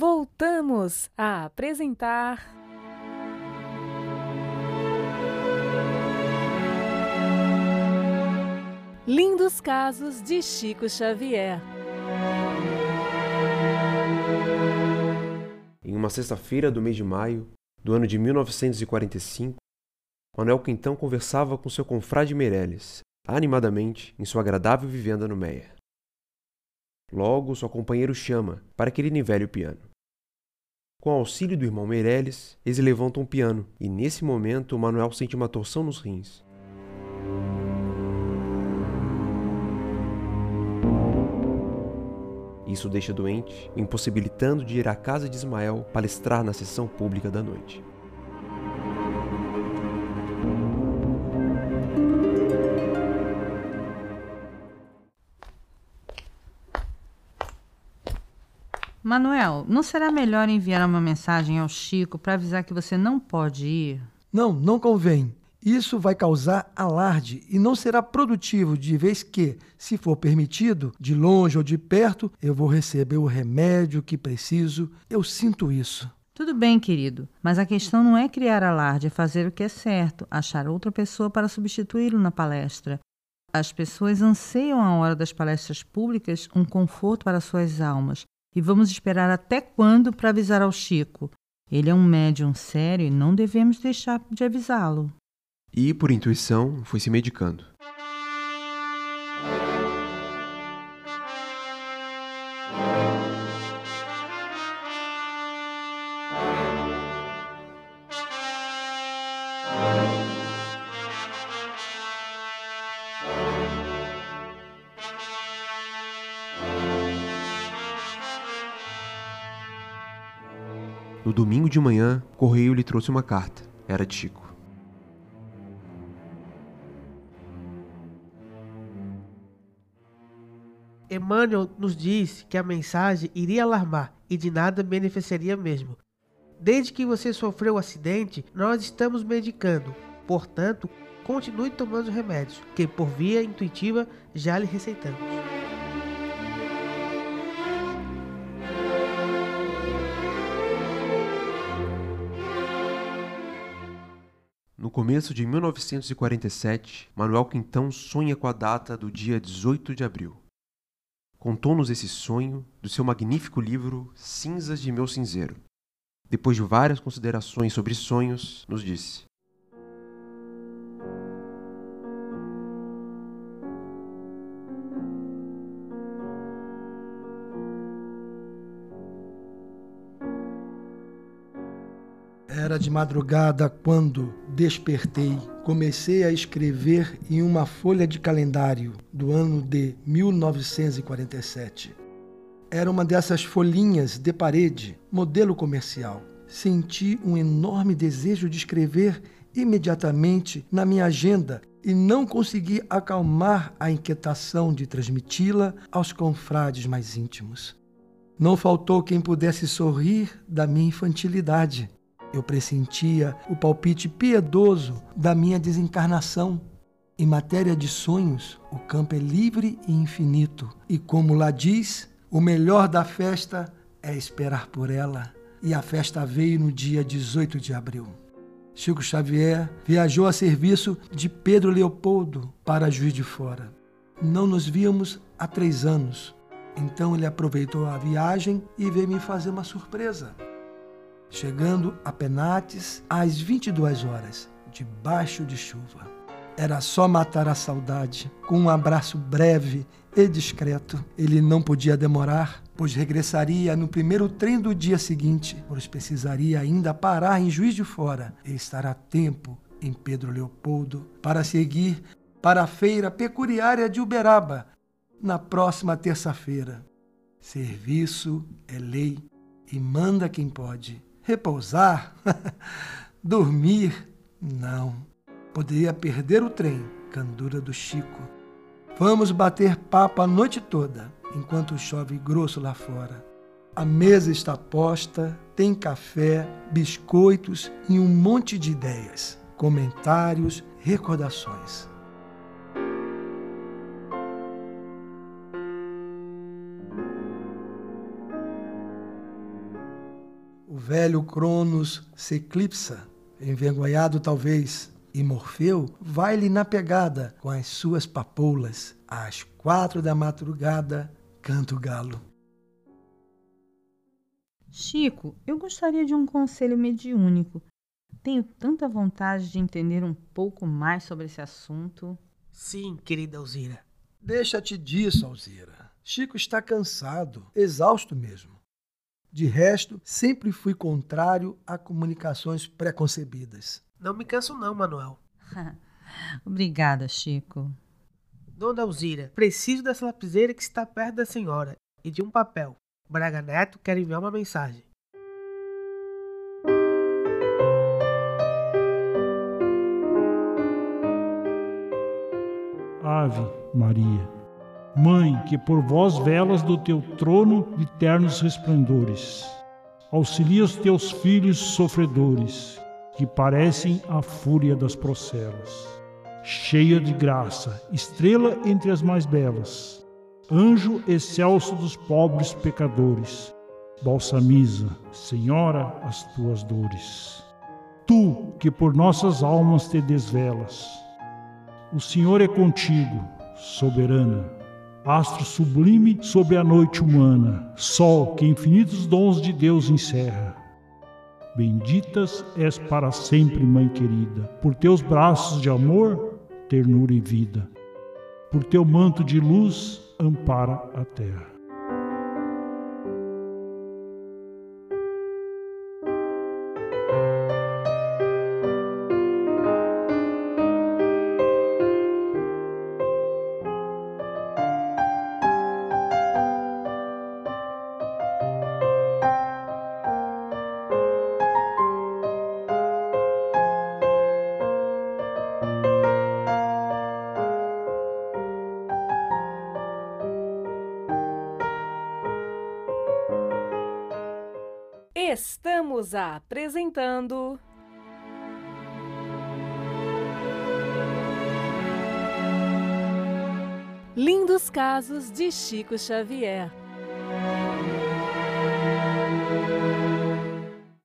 voltamos a apresentar. Lindos casos de Chico Xavier. Em uma sexta-feira do mês de maio do ano de 1945, Manuel Quintão conversava com seu confrade Meirelles, animadamente, em sua agradável vivenda no Meia. Logo, seu companheiro chama para que ele nivele o piano. Com o auxílio do irmão Meirelles, eles levantam o piano e, nesse momento, Manuel sente uma torção nos rins. Isso o deixa doente, impossibilitando de ir à casa de Ismael palestrar na sessão pública da noite. Manuel, não será melhor enviar uma mensagem ao Chico para avisar que você não pode ir? Não, não convém. Isso vai causar alarde e não será produtivo, de vez que, se for permitido, de longe ou de perto, eu vou receber o remédio que preciso. Eu sinto isso. Tudo bem, querido, mas a questão não é criar alarde, é fazer o que é certo, achar outra pessoa para substituí-lo na palestra. As pessoas anseiam à hora das palestras públicas um conforto para suas almas. E vamos esperar até quando para avisar ao Chico? Ele é um médium sério e não devemos deixar de avisá-lo e, por intuição, foi se medicando. No domingo de manhã, correio lhe trouxe uma carta. Era de Chico. Emmanuel nos disse que a mensagem iria alarmar e de nada beneficiaria mesmo. Desde que você sofreu o acidente, nós estamos medicando. Portanto, continue tomando os remédios, que por via intuitiva já lhe receitamos. No começo de 1947, Manuel Quintão sonha com a data do dia 18 de abril contou-nos esse sonho do seu magnífico livro Cinzas de Meu Cinzeiro. Depois de várias considerações sobre sonhos, nos disse: Era de madrugada quando despertei. Comecei a escrever em uma folha de calendário do ano de 1947. Era uma dessas folhinhas de parede, modelo comercial. Senti um enorme desejo de escrever imediatamente na minha agenda e não consegui acalmar a inquietação de transmiti-la aos confrades mais íntimos. Não faltou quem pudesse sorrir da minha infantilidade. Eu pressentia o palpite piedoso da minha desencarnação. Em matéria de sonhos, o campo é livre e infinito. E como lá diz, o melhor da festa é esperar por ela. E a festa veio no dia 18 de abril. Chico Xavier viajou a serviço de Pedro Leopoldo para Juiz de Fora. Não nos víamos há três anos. Então ele aproveitou a viagem e veio me fazer uma surpresa chegando a Penates às 22 horas, debaixo de chuva. Era só matar a saudade com um abraço breve e discreto. Ele não podia demorar, pois regressaria no primeiro trem do dia seguinte, pois precisaria ainda parar em Juiz de Fora e estar a tempo em Pedro Leopoldo para seguir para a feira pecuária de Uberaba na próxima terça-feira. Serviço é lei e manda quem pode. Repousar? Dormir? Não. Poderia perder o trem, candura do Chico. Vamos bater papo a noite toda, enquanto chove grosso lá fora. A mesa está posta, tem café, biscoitos e um monte de ideias, comentários, recordações. Velho Cronos se eclipsa, envergonhado talvez, e Morfeu vai-lhe na pegada com as suas papoulas. Às quatro da madrugada, canta o galo. Chico, eu gostaria de um conselho mediúnico. Tenho tanta vontade de entender um pouco mais sobre esse assunto. Sim, querida Alzira. Deixa-te disso, Alzira. Chico está cansado, exausto mesmo. De resto, sempre fui contrário a comunicações preconcebidas. Não me canso não, Manuel. Obrigada, Chico. Dona Alzira, preciso dessa lapiseira que está perto da senhora e de um papel. Braga Neto quer enviar uma mensagem. Ave Maria, Mãe que por vós velas do teu trono de ternos resplendores, auxilia os teus filhos sofredores, que parecem a fúria das procelas. Cheia de graça, estrela entre as mais belas, anjo excelso dos pobres pecadores, balsamiza, Senhora, as tuas dores. Tu que por nossas almas te desvelas, o Senhor é contigo, soberana, astro sublime sobre a noite humana, sol que infinitos dons de Deus encerra. Benditas és para sempre, Mãe querida, por teus braços de amor, ternura e vida. Por teu manto de luz, ampara a terra. Estamos apresentando. Lindos Casos de Chico Xavier.